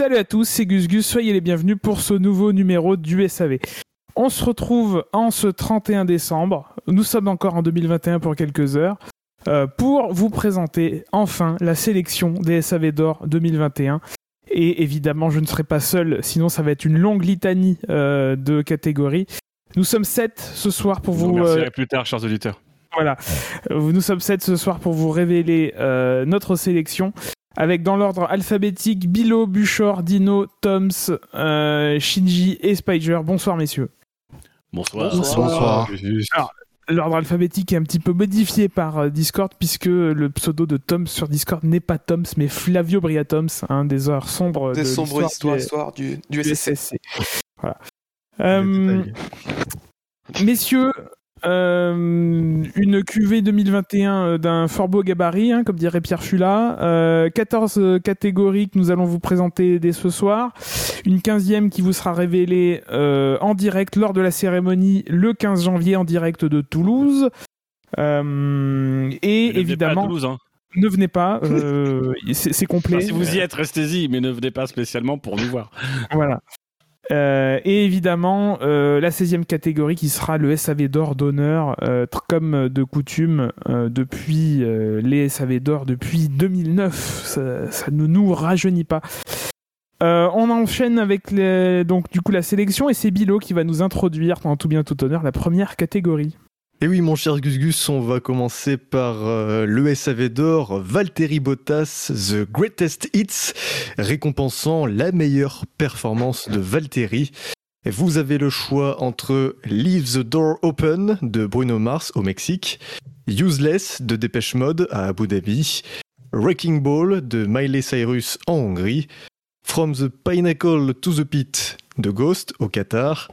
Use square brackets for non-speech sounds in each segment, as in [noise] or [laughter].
Salut à tous, c'est Gus Gus, soyez les bienvenus pour ce nouveau numéro du SAV. On se retrouve en ce 31 décembre, nous sommes encore en 2021 pour quelques heures, euh, pour vous présenter enfin la sélection des SAV d'or 2021. Et évidemment, je ne serai pas seul, sinon ça va être une longue litanie euh, de catégories. Nous sommes sept ce soir pour vous vous... euh, plus tard, chers auditeurs. voilà. Nous sommes sept ce soir pour vous révéler notre sélection. Avec dans l'ordre alphabétique Bilo, Buchor, Dino, Toms, euh, Shinji et Spider. Bonsoir messieurs. Bonsoir. Bonsoir. Alors, L'ordre alphabétique est un petit peu modifié par euh, Discord puisque le pseudo de Toms sur Discord n'est pas Toms mais Flavio Briatoms, un des heures sombres Des de sombres l'histoire du- histoire du, du du SSC. SSC. Voilà. Euh, messieurs, euh, une QV 2021 euh, d'un fort beau gabarit, hein, comme dirait Pierre Fula. Euh, 14 euh, catégories que nous allons vous présenter dès ce soir. Une 15e qui vous sera révélée euh, en direct lors de la cérémonie le 15 janvier en direct de Toulouse. Euh, et Ne venez pas à évidemment, Toulouse, hein. ne venez pas, euh, [laughs] c'est c'est complet. Enfin, si vous y êtes, restez-y, mais ne venez pas spécialement pour nous voir. Voilà. Euh, et évidemment, euh, la 16e catégorie qui sera le SAV d'or d'honneur, euh, comme de coutume euh, depuis euh, les SAV d'or depuis 2009. Ça, ça ne nous rajeunit pas. Euh, on enchaîne avec les- donc du coup la sélection et c'est Bilo qui va nous introduire pendant tout bien tout honneur la première catégorie. Et oui, mon cher Gus Gus, on va commencer par euh, le SAV d'or Valtteri Bottas, The Greatest Hits, récompensant la meilleure performance de Valtteri. Et vous avez le choix entre Leave the Door Open de Bruno Mars au Mexique, Useless de Dépêche Mode à Abu Dhabi, Wrecking Ball de Miley Cyrus en Hongrie, From the Pinnacle to the Pit de Ghost au Qatar,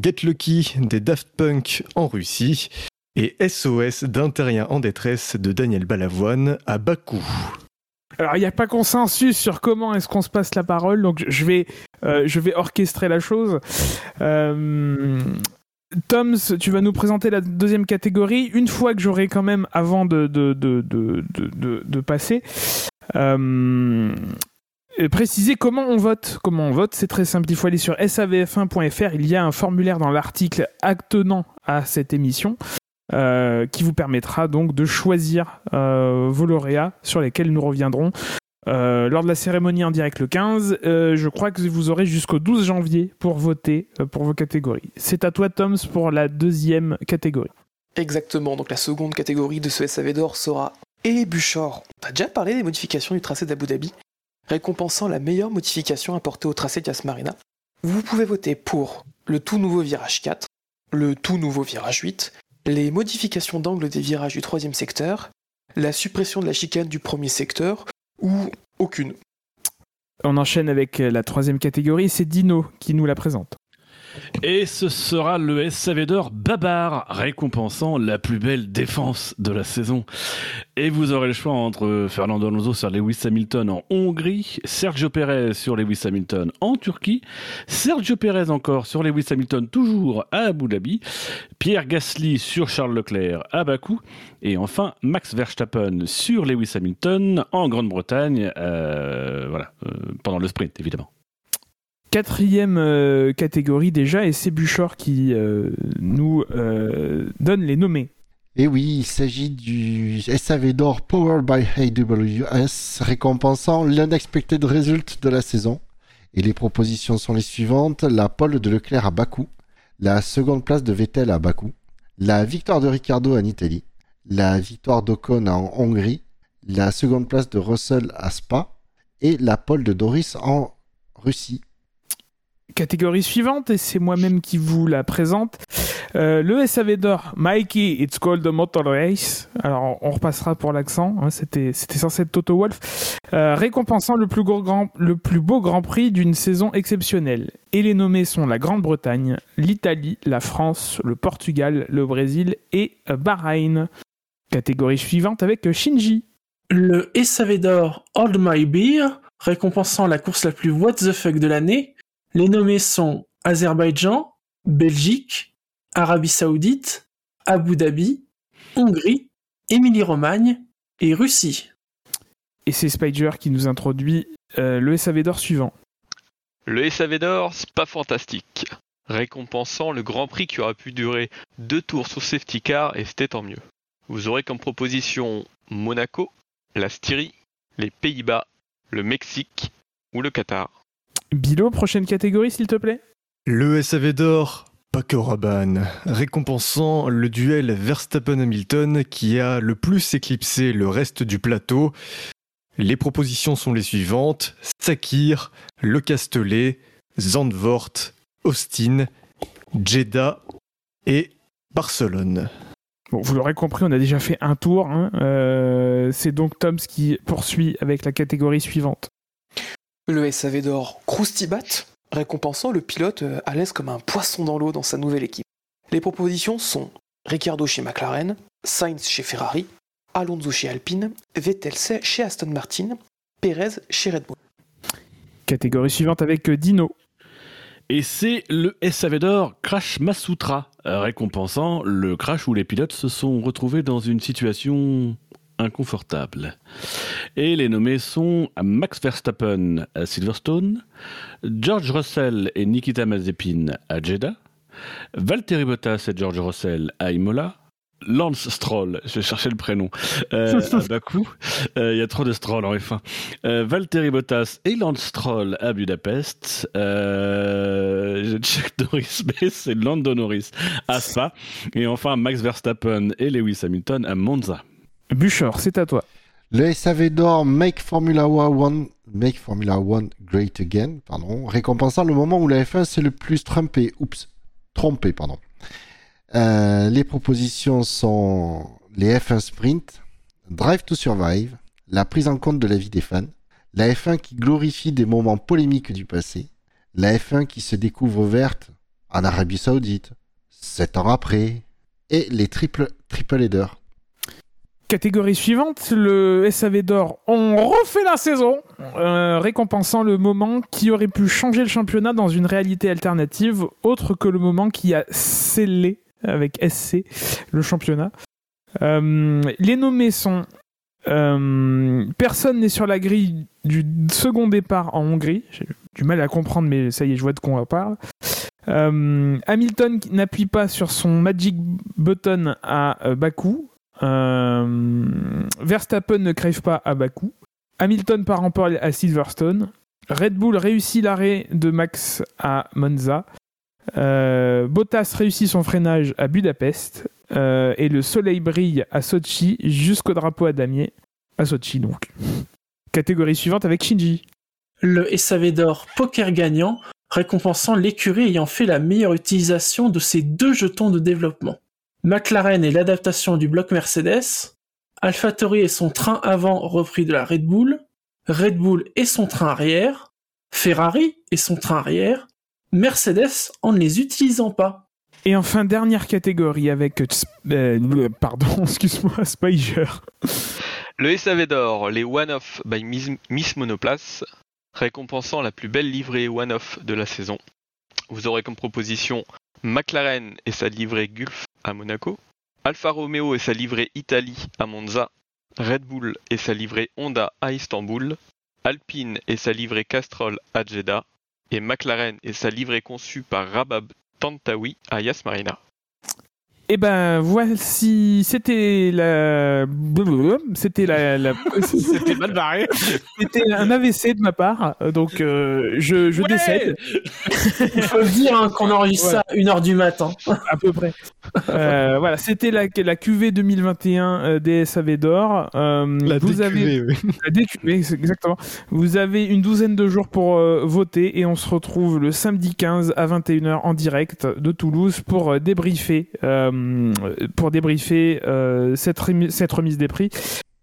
Get Lucky des Daft Punk en Russie et SOS d'un en détresse de Daniel Balavoine à Bakou. Alors, il n'y a pas consensus sur comment est-ce qu'on se passe la parole, donc je vais, euh, je vais orchestrer la chose. Euh, Toms, tu vas nous présenter la deuxième catégorie. Une fois que j'aurai quand même, avant de, de, de, de- de passer, euh, euh, préciser comment on vote. Comment on vote, c'est très simple. Il faut aller sur savf1.fr. Il y a un formulaire dans l'article attenant à cette émission. euh, qui vous permettra donc de choisir euh, vos lauréats sur lesquels nous reviendrons lors de la cérémonie en direct le 15. Euh, je crois que vous aurez jusqu'au 12 janvier pour voter pour vos catégories. C'est à toi, Toms, pour la deuxième catégorie. Exactement, donc la seconde catégorie de ce SAV d'or sera et Buchor. On a déjà parlé des modifications du tracé d'Abu Dhabi, récompensant la meilleure modification apportée au tracé de Yas Marina. Vous pouvez voter pour le tout nouveau virage 4, le tout nouveau virage 8, les modifications d'angle des virages du troisième secteur, la suppression de la chicane du premier secteur, ou aucune. On enchaîne avec la troisième catégorie, c'est Dino qui nous la présente. Et ce sera le SAV d'or Babar, récompensant la plus belle défense de la saison. Et vous aurez le choix entre Fernando Alonso sur Lewis Hamilton en Hongrie, Sergio Perez sur Lewis Hamilton en Turquie, Sergio Perez encore sur Lewis Hamilton toujours à Abu Dhabi, Pierre Gasly sur Charles Leclerc à Bakou, et enfin Max Verstappen sur Lewis Hamilton en Grande-Bretagne, euh, voilà, euh, pendant le sprint évidemment. Quatrième euh, catégorie déjà, et c'est Buchor qui euh, nous euh, donne les nommés. Et oui, il s'agit du SAV d'or Powered by AWS, récompensant l'unexpected result de la saison. Et les propositions sont les suivantes la pole de Leclerc à Bakou, la seconde place de Vettel à Bakou, la victoire de Ricciardo en Italie, la victoire d'Ocon en Hongrie, la seconde place de Russell à Spa et la pole de Doris en Russie. Catégorie suivante, et c'est moi-même qui vous la présente. Euh, le SAV d'or, Mikey, it's called a motor race. Alors, on repassera pour l'accent. hein, C'était censé être Toto Wolf. Euh, récompensant le plus, grand, le plus beau Grand Prix d'une saison exceptionnelle. Et les nommés sont la Grande-Bretagne, l'Italie, la France, le Portugal, le Brésil et Bahreïn. Catégorie suivante avec Shinji. Le SAV d'or Hold My Beer, récompensant la course la plus what the fuck de l'année. Les nommés sont Azerbaïdjan, Belgique, Arabie Saoudite, Abu Dhabi, Hongrie, Émilie-Romagne et Russie. Et c'est Spider qui nous introduit euh, le SAV d'or suivant. Le SAV d'or, Spa Fantastique, récompensant le Grand Prix qui aura pu durer deux tours sous safety car et c'était tant mieux. Vous aurez comme proposition Monaco, la Styrie, les Pays-Bas, le Mexique ou le Qatar. Bilo, prochaine catégorie s'il te plaît. Le SAV d'or, Paco Rabanne, récompensant le duel Verstappen-Hamilton qui a le plus éclipsé le reste du plateau. Les propositions sont les suivantes Sakir, Le Castellet, Zandvoort, Austin, Jeddah et Barcelone. Bon, vous l'aurez compris, on a déjà fait un tour. hein. Euh, c'est donc Toms qui poursuit avec la catégorie suivante. Le SAV d'or Croustibat, récompensant le pilote euh, à l'aise comme un poisson dans l'eau dans sa nouvelle équipe. Les propositions sont Ricciardo chez McLaren, Sainz chez Ferrari, Alonso chez Alpine, Vettel chez Aston Martin, Perez chez Red Bull. Catégorie suivante avec euh, Dino. Et c'est le SAV d'or Crash Masutra, euh, récompensant le crash où les pilotes se sont retrouvés dans une situation inconfortable. Et les nommés sont Max Verstappen à Silverstone, George Russell et Nikita Mazepin à Jeddah, Valtteri Bottas et George Russell à Imola, Lance Stroll, [laughs] je cherchais le prénom, euh, à [laughs] Bakou. Euh, Il y a trop de Stroll en F1. Euh, Valtteri Bottas et Lance Stroll à Budapest. Euh, je check [laughs] Norris, mais c'est Lando Norris à Spa. Et enfin Max Verstappen et Lewis Hamilton à Monza. Buchor, c'est à toi. Le SAV d'or Make Formula One, Great Again, pardon, récompensant le moment où la F1 s'est le plus trompé, oups, trompé, pardon. Euh, les propositions sont les F1 Sprint, Drive to Survive, la prise en compte de la vie des fans, la F1 qui glorifie des moments polémiques du passé, la F1 qui se découvre verte en Arabie Saoudite, sept ans après, et les triple, triple headers. Catégorie suivante, le SAV d'or. On refait la saison, euh, récompensant le moment qui aurait pu changer le championnat dans une réalité alternative, autre que le moment qui a scellé avec SC le championnat. Euh, les nommés sont euh, personne n'est sur la grille du second départ en Hongrie. J'ai du mal à comprendre, mais ça y est, je vois de quoi on parle. Hamilton n'appuie pas sur son magic button à Bakou. Euh, Verstappen ne crève pas à Bakou. Hamilton part en pole à Silverstone. Red Bull réussit l'arrêt de Max à Monza. Euh, Bottas réussit son freinage à Budapest. Euh, et le soleil brille à Sochi jusqu'au drapeau à damier. À Sochi donc. Catégorie suivante avec Shinji. Le SAV d'or Poker gagnant, récompensant l'écurie ayant fait la meilleure utilisation de ses deux jetons de développement. McLaren et l'adaptation du bloc Mercedes, AlphaTauri et son train avant repris de la Red Bull, Red Bull et son train arrière, Ferrari et son train arrière, Mercedes en ne les utilisant pas. Et enfin, dernière catégorie avec. euh, [laughs] pardon, [laughs] excuse-moi, Spiger. Le SAV d'or, les One-Off by Miss, Miss Monoplace, récompensant la plus belle livrée One-Off de la saison. Vous aurez comme proposition McLaren et sa livrée Gulf à Monaco, Alfa Romeo et sa livrée Italie à Monza, Red Bull et sa livrée Honda à Istanbul, Alpine et sa livrée Castrol à Jeddah, et McLaren et sa livrée conçue par Rabab Tantawi à Yas Marina. Et ben voici, c'était la, c'était la, la- [laughs] C'était mal barré. c'était un AVC de ma part, donc euh, je, je Ouais décède Il faut dire hein, qu'on enregistre ça à 1h du matin. [laughs] à peu près. Euh, voilà, c'était la, la QV 2021 euh, des SAV d'or. Euh, La vous DQV, avez oui. la DQV, exactement. Vous avez une douzaine de jours pour euh, voter et on se retrouve le samedi 15 à 21h en direct de Toulouse pour euh, débriefer, euh, pour débriefer euh, cette, remi- cette remise des prix.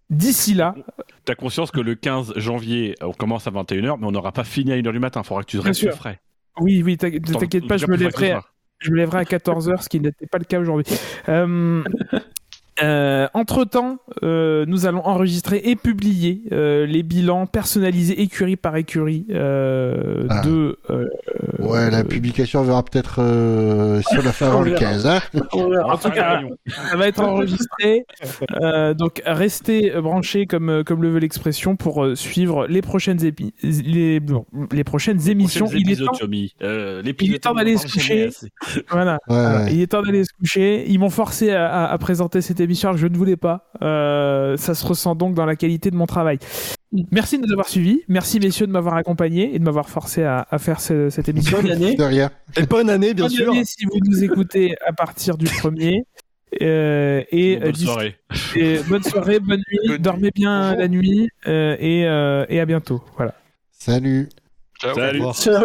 D'ici là, T'as conscience que le 15 janvier, on commence à 21h, mais on n'aura pas fini à 1h du matin. Faudra que tu restes sûr. frais. oui, oui, t'inquiète Tant- t'inquiète pas, je me lèverai, ce soir. je me lèverai à 14h, ce qui n'était pas le cas aujourd'hui. Euh, euh, entre-temps, euh, nous allons enregistrer et publier euh, les bilans personnalisés écurie par écurie euh, Ah. de... euh, Ouais, la publication verra peut-être euh, si on l'a fait avant On le verra. 15. Hein va faire cas, ça va être enregistré. Euh, donc restez branchés comme, comme le veut l'expression pour euh, suivre les prochaines, épi- les, bon, les prochaines émissions. Prochains Il est temps, Tommy. Euh, il est temps d'aller en se coucher. voilà. Ouais, Voilà, ouais. Il est temps d'aller se coucher. Ils m'ont forcé à, à- à présenter cette émission alors que je ne voulais pas. Euh, ça se ressent donc dans la qualité de mon travail. Merci de nous avoir suivis. Merci messieurs de m'avoir accompagné et de m'avoir forcé à, à faire ce- cette émission. Bonne année. De rien. Et bonne année, bien Bonne sûr. année si vous nous écoutez à partir du premier. Euh, et, Bonne euh, soirée. et bonne soirée, bonne nuit, Bonne dormez nuit. bien la nuit euh, et, euh, et à bientôt. Voilà. Salut. Ciao. Salut. Ciao.